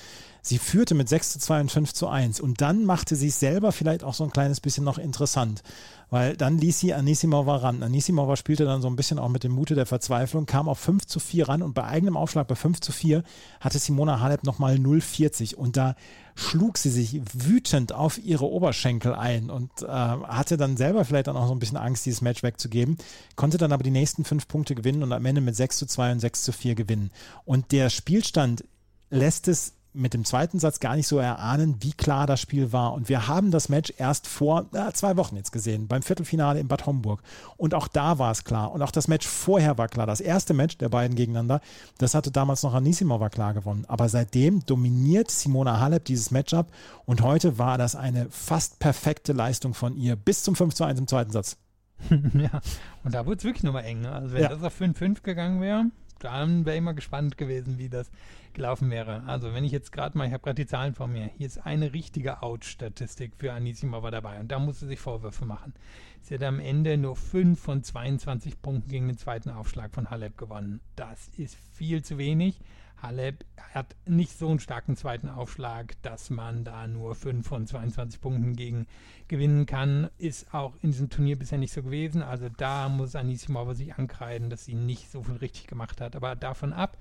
Sie führte mit 6 zu 2 und 5 zu 1 und dann machte sie es selber vielleicht auch so ein kleines bisschen noch interessant, weil dann ließ sie Anisimova ran. Anisimova spielte dann so ein bisschen auch mit dem Mute der Verzweiflung, kam auf 5 zu 4 ran und bei eigenem Aufschlag bei 5 zu 4 hatte Simona Halep nochmal 0,40 und da schlug sie sich wütend auf ihre Oberschenkel ein und äh, hatte dann selber vielleicht dann auch so ein bisschen Angst, dieses Match wegzugeben, konnte dann aber die nächsten fünf Punkte gewinnen und am Ende mit 6 zu 2 und 6 zu 4 gewinnen. Und der Spielstand lässt es mit dem zweiten Satz gar nicht so erahnen, wie klar das Spiel war. Und wir haben das Match erst vor äh, zwei Wochen jetzt gesehen, beim Viertelfinale in Bad Homburg. Und auch da war es klar. Und auch das Match vorher war klar. Das erste Match der beiden gegeneinander, das hatte damals noch Anisimova klar gewonnen. Aber seitdem dominiert Simona Halep dieses Matchup. Und heute war das eine fast perfekte Leistung von ihr bis zum 5 zu 1 im zweiten Satz. ja, und da wurde es wirklich nochmal eng. Ne? Also wenn ja. das auf 5-5 gegangen wäre, dann wäre ich mal gespannt gewesen, wie das gelaufen wäre. Also wenn ich jetzt gerade mal, ich habe gerade die Zahlen vor mir, hier ist eine richtige Out-Statistik für Anisimova dabei und da muss sie sich Vorwürfe machen. Sie hat am Ende nur 5 von 22 Punkten gegen den zweiten Aufschlag von Halep gewonnen. Das ist viel zu wenig. Halep hat nicht so einen starken zweiten Aufschlag, dass man da nur 5 von 22 Punkten gegen gewinnen kann. Ist auch in diesem Turnier bisher nicht so gewesen. Also da muss Anisimova sich ankreiden, dass sie nicht so viel richtig gemacht hat. Aber davon ab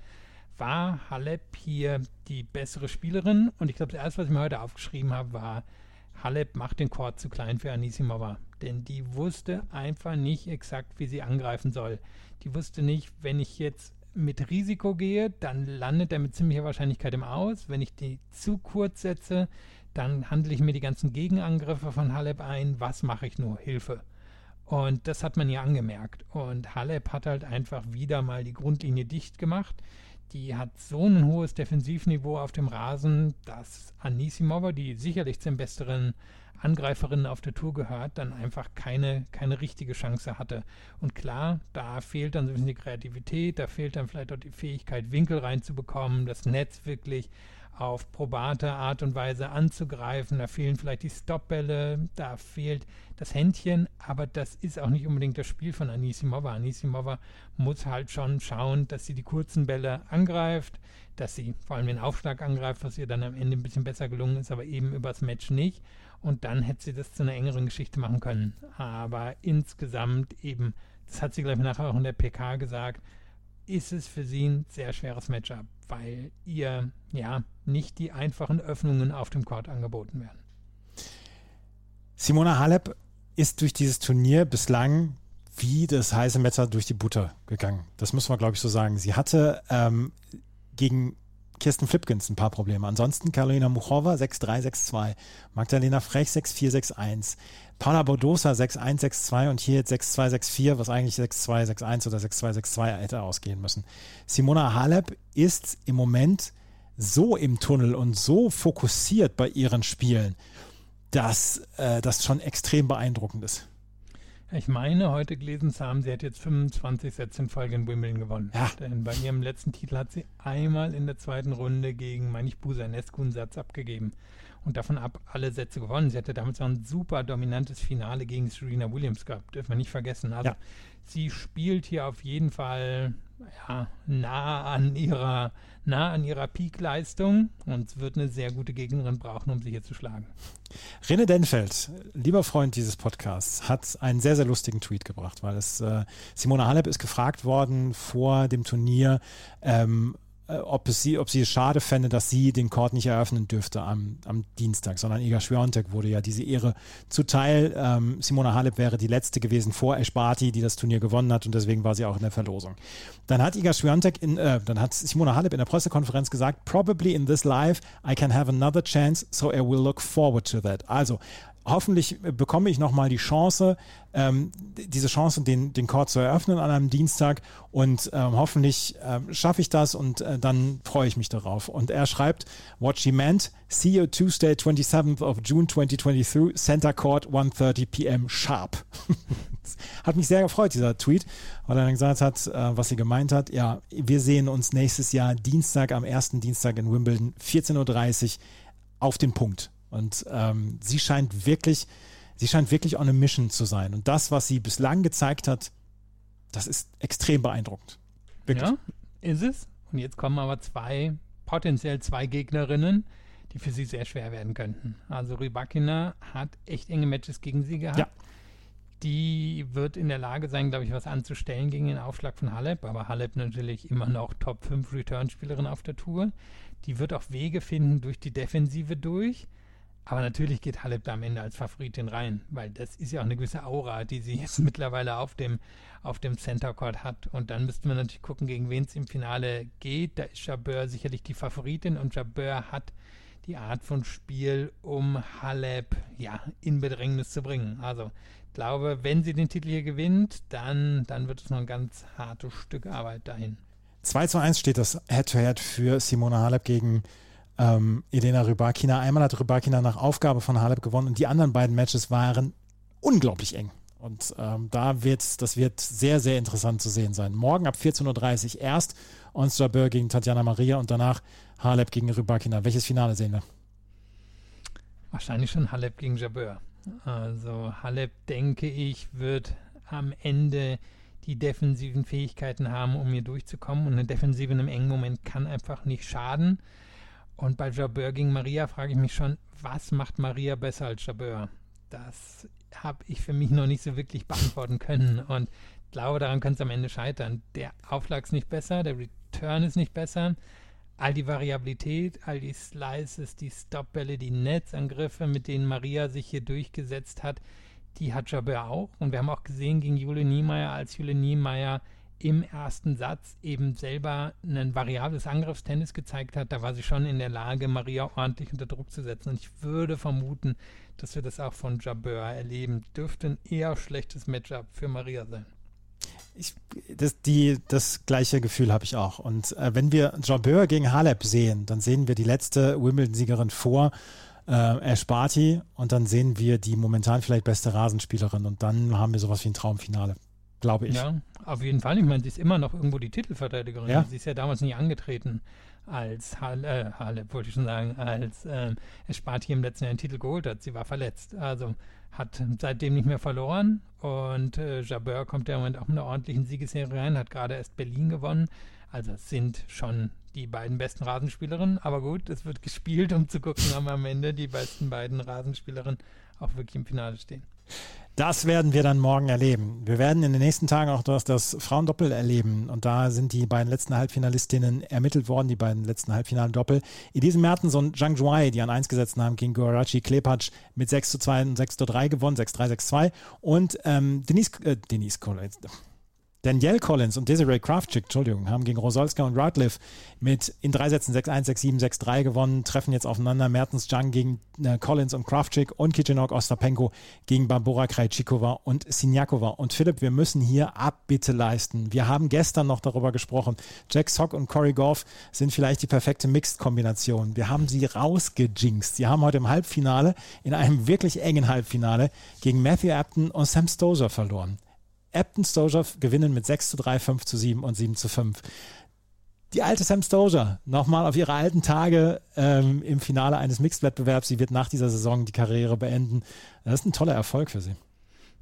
war Halep hier die bessere Spielerin. Und ich glaube, das erste, was ich mir heute aufgeschrieben habe, war, Halep macht den Court zu klein für Anisimova. Denn die wusste einfach nicht exakt, wie sie angreifen soll. Die wusste nicht, wenn ich jetzt mit Risiko gehe, dann landet er mit ziemlicher Wahrscheinlichkeit im Aus. Wenn ich die zu kurz setze, dann handle ich mir die ganzen Gegenangriffe von Halep ein. Was mache ich nur? Hilfe. Und das hat man ja angemerkt. Und Halep hat halt einfach wieder mal die Grundlinie dicht gemacht. Die hat so ein hohes Defensivniveau auf dem Rasen, dass Anisimova, die sicherlich zum besseren Angreiferinnen auf der Tour gehört, dann einfach keine, keine richtige Chance hatte. Und klar, da fehlt dann so ein bisschen die Kreativität, da fehlt dann vielleicht auch die Fähigkeit, Winkel reinzubekommen, das Netz wirklich auf probate Art und Weise anzugreifen. Da fehlen vielleicht die Stopbälle, da fehlt das Händchen, aber das ist auch nicht unbedingt das Spiel von Anisimova. Anisimova muss halt schon schauen, dass sie die kurzen Bälle angreift, dass sie vor allem den Aufschlag angreift, was ihr dann am Ende ein bisschen besser gelungen ist, aber eben übers Match nicht. Und dann hätte sie das zu einer engeren Geschichte machen können. Aber insgesamt eben, das hat sie gleich nachher auch in der PK gesagt, ist es für sie ein sehr schweres Matchup, weil ihr ja nicht die einfachen Öffnungen auf dem Court angeboten werden. Simona Halep ist durch dieses Turnier bislang wie das heiße Messer durch die Butter gegangen. Das muss man, glaube ich, so sagen. Sie hatte ähm, gegen Kirsten Flipkins ein paar Probleme. Ansonsten Karolina Muchova 6-3, 6-2, Magdalena Frech 6-4, 6-1, Paula Bodosa 6-1, 6-2 und hier jetzt 6-2, 6-4, was eigentlich 6-2, 6-1 oder 6-2, 6-2 hätte ausgehen müssen. Simona Halep ist im Moment so im Tunnel und so fokussiert bei ihren Spielen, dass äh, das schon extrem beeindruckend ist. Ich meine, heute gelesen zu haben, sie hat jetzt 25 Sätze in Folge in Wimbledon gewonnen. Ja. Denn bei ihrem letzten Titel hat sie einmal in der zweiten Runde gegen, meine ich, Busanescu einen Satz abgegeben. Und davon ab alle Sätze gewonnen. Sie hatte damals auch ein super dominantes Finale gegen Serena Williams gehabt. Dürfen wir nicht vergessen. Also ja. sie spielt hier auf jeden Fall ja, nah an ihrer, nah ihrer Peak-Leistung und wird eine sehr gute Gegnerin brauchen, um sie hier zu schlagen. Rene Denfeld, lieber Freund dieses Podcasts, hat einen sehr, sehr lustigen Tweet gebracht, weil es äh, Simona Halep ist gefragt worden vor dem Turnier, ähm, äh, ob, es sie, ob sie es schade fände, dass sie den Court nicht eröffnen dürfte am, am Dienstag, sondern Iga Swiatek wurde ja diese Ehre zuteil. Ähm, Simona Halep wäre die letzte gewesen vor Esparti, die das Turnier gewonnen hat und deswegen war sie auch in der Verlosung. Dann hat Iga Swiatek in, äh, dann hat Simona Halep in der Pressekonferenz gesagt, probably in this life I can have another chance, so I will look forward to that. Also hoffentlich bekomme ich nochmal die Chance, ähm, diese Chance, den, den Court zu eröffnen an einem Dienstag und ähm, hoffentlich ähm, schaffe ich das und äh, dann freue ich mich darauf. Und er schreibt, what she meant, see you Tuesday, 27th of June 2023, Center Court, 1.30 p.m. sharp. hat mich sehr gefreut, dieser Tweet, weil er dann gesagt hat, äh, was sie gemeint hat. Ja, wir sehen uns nächstes Jahr Dienstag, am ersten Dienstag in Wimbledon, 14.30 Uhr auf den Punkt. Und ähm, sie scheint wirklich, sie scheint wirklich on a mission zu sein. Und das, was sie bislang gezeigt hat, das ist extrem beeindruckend. Wirklich. Ja, ist es. Und jetzt kommen aber zwei, potenziell zwei Gegnerinnen, die für sie sehr schwer werden könnten. Also Rybakina hat echt enge Matches gegen sie gehabt. Ja. Die wird in der Lage sein, glaube ich, was anzustellen gegen den Aufschlag von Halep. Aber Halep natürlich immer noch Top 5 Return-Spielerin auf der Tour. Die wird auch Wege finden durch die Defensive durch. Aber natürlich geht Halep da am Ende als Favoritin rein, weil das ist ja auch eine gewisse Aura, die sie jetzt mittlerweile auf dem, auf dem Center Court hat. Und dann müssten wir natürlich gucken, gegen wen es im Finale geht. Da ist Jabeur sicherlich die Favoritin und Jabeur hat die Art von Spiel, um Halep ja, in Bedrängnis zu bringen. Also ich glaube, wenn sie den Titel hier gewinnt, dann, dann wird es noch ein ganz hartes Stück Arbeit dahin. 2 zu 1 steht das Head-to-Head -Head für Simona Halep gegen ähm, Elena Rybakina. Einmal hat Rybakina nach Aufgabe von Halep gewonnen und die anderen beiden Matches waren unglaublich eng. Und ähm, da wird, das wird sehr, sehr interessant zu sehen sein. Morgen ab 14.30 Uhr erst Ons Jabeur gegen Tatjana Maria und danach Halep gegen Rybakina. Welches Finale sehen wir? Wahrscheinlich schon Halep gegen Jabeur. Also Halep, denke ich, wird am Ende die defensiven Fähigkeiten haben, um hier durchzukommen. Und eine Defensive in einem engen Moment kann einfach nicht schaden. Und bei Jabeur gegen Maria frage ich mich schon, was macht Maria besser als Jabeur? Das habe ich für mich noch nicht so wirklich beantworten können und glaube, daran könnte es am Ende scheitern. Der Aufschlag ist nicht besser, der Return ist nicht besser. All die Variabilität, all die Slices, die Stopbälle, die Netzangriffe, mit denen Maria sich hier durchgesetzt hat, die hat Jabeur auch. Und wir haben auch gesehen gegen Jule Niemeyer, als Jule Niemeyer im ersten Satz eben selber ein variables Angriffstennis gezeigt hat, da war sie schon in der Lage, Maria ordentlich unter Druck zu setzen. Und ich würde vermuten, dass wir das auch von Jabeur erleben. Dürfte ein eher schlechtes Matchup für Maria sein. Ich, das, die, das gleiche Gefühl habe ich auch. Und äh, wenn wir Jabeur gegen Halep sehen, dann sehen wir die letzte Wimbledon-Siegerin vor äh, Ash und dann sehen wir die momentan vielleicht beste Rasenspielerin und dann haben wir sowas wie ein Traumfinale glaube ich. Ja, auf jeden Fall. Ich meine, sie ist immer noch irgendwo die Titelverteidigerin. Ja. Sie ist ja damals nie angetreten als Halle, äh, Halle wollte ich schon sagen, als äh, Esparti im letzten Jahr einen Titel geholt hat. Sie war verletzt. Also hat seitdem nicht mehr verloren und äh, Jabeur kommt ja im Moment auch mit einer ordentlichen Siegesserie rein, hat gerade erst Berlin gewonnen. Also es sind schon die beiden besten Rasenspielerinnen. Aber gut, es wird gespielt, um zu gucken, ob am Ende die besten beiden Rasenspielerinnen auch wirklich im Finale stehen. Das werden wir dann morgen erleben. Wir werden in den nächsten Tagen auch das, das Frauendoppel erleben. Und da sind die beiden letzten Halbfinalistinnen ermittelt worden, die beiden letzten Halbfinalen-Doppel. Elise Mertens und Zhang Zhuai, die an 1 gesetzt haben, gegen Guarachi Klepacz mit 6 zu 2 und 6 zu 3 gewonnen, 6-3, 6-2. Und ähm, Denise, äh, Denise Collins, Danielle Collins und Desiree Kraftschick, Entschuldigung, haben gegen Rosolska und Radcliffe mit in drei Sätzen 6-1, 6-7, 6-3 gewonnen, treffen jetzt aufeinander. Mertens Jung gegen äh, Collins und Kraftschick und Kichenok Ostapenko gegen Barbora Krajcikova und Sinjakova. Und Philipp, wir müssen hier Abbitte leisten. Wir haben gestern noch darüber gesprochen. Jack Sock und Corey Goff sind vielleicht die perfekte Mixed-Kombination. Wir haben sie rausgejinxt. Sie haben heute im Halbfinale, in einem wirklich engen Halbfinale, gegen Matthew Apton und Sam Stozer verloren. Upton Stoja gewinnen mit 6 zu 3, 5 zu 7 und 7 zu 5. Die alte Sam Stoja nochmal auf ihre alten Tage ähm, im Finale eines Mixed-Wettbewerbs. Sie wird nach dieser Saison die Karriere beenden. Das ist ein toller Erfolg für sie.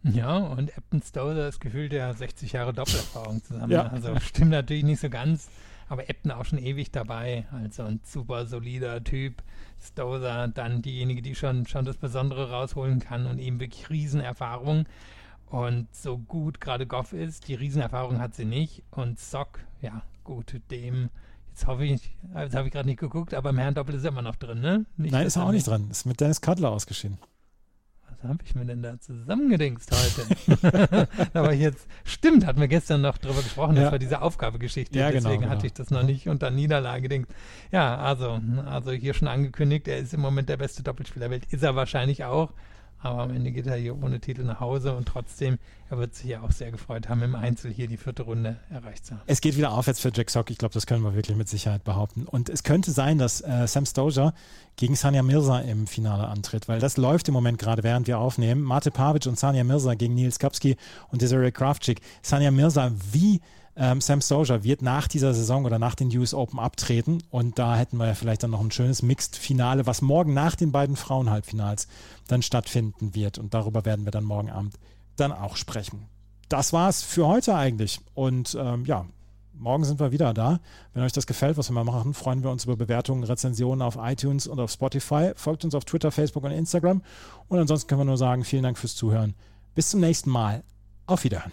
Ja, und Upton Stozer ist gefühlt ja 60 Jahre Doppelerfahrung zusammen. Ja. Also stimmt natürlich nicht so ganz, aber Upton auch schon ewig dabei. Also ein super solider Typ. Stozer dann diejenige, die schon, schon das Besondere rausholen kann und eben wirklich Riesenerfahrung. Und so gut gerade Goff ist, die Riesenerfahrung hat sie nicht. Und Sock, ja, gut, dem, jetzt hoffe ich, jetzt habe ich gerade nicht geguckt, aber im Herrendoppel ist er immer noch drin, ne? Nicht Nein, ist er auch nicht drin. Ist mit Dennis Cutler ausgeschieden. Was habe ich mir denn da zusammengedingst heute? aber jetzt, stimmt, hatten wir gestern noch drüber gesprochen, ja. das war diese Aufgabegeschichte. Ja, genau, Deswegen genau, hatte ich das noch nicht unter Niederlage gedingt. Ja, also, also hier schon angekündigt, er ist im Moment der beste Doppelspieler der Welt. Ist er wahrscheinlich auch. Aber am Ende geht er hier ohne Titel nach Hause und trotzdem, er wird sich ja auch sehr gefreut haben, im Einzel hier die vierte Runde erreicht zu haben. Es geht wieder aufwärts für Jack Sock, ich glaube, das können wir wirklich mit Sicherheit behaupten. Und es könnte sein, dass äh, Sam Stoja gegen Sanja Mirza im Finale antritt, weil das läuft im Moment gerade, während wir aufnehmen. Mate Pavic und Sanja Mirza gegen Nils Kapski und Desiree Kravchik. Sanja Mirza, wie ähm, Sam Stoja wird nach dieser Saison oder nach den US Open abtreten und da hätten wir ja vielleicht dann noch ein schönes Mixed-Finale, was morgen nach den beiden Frauenhalbfinals dann stattfinden wird und darüber werden wir dann morgen Abend dann auch sprechen. Das war's für heute eigentlich und ähm, ja, morgen sind wir wieder da. Wenn euch das gefällt, was wir mal machen, freuen wir uns über Bewertungen, Rezensionen auf iTunes und auf Spotify. Folgt uns auf Twitter, Facebook und Instagram und ansonsten können wir nur sagen, vielen Dank fürs Zuhören. Bis zum nächsten Mal. Auf Wiederhören.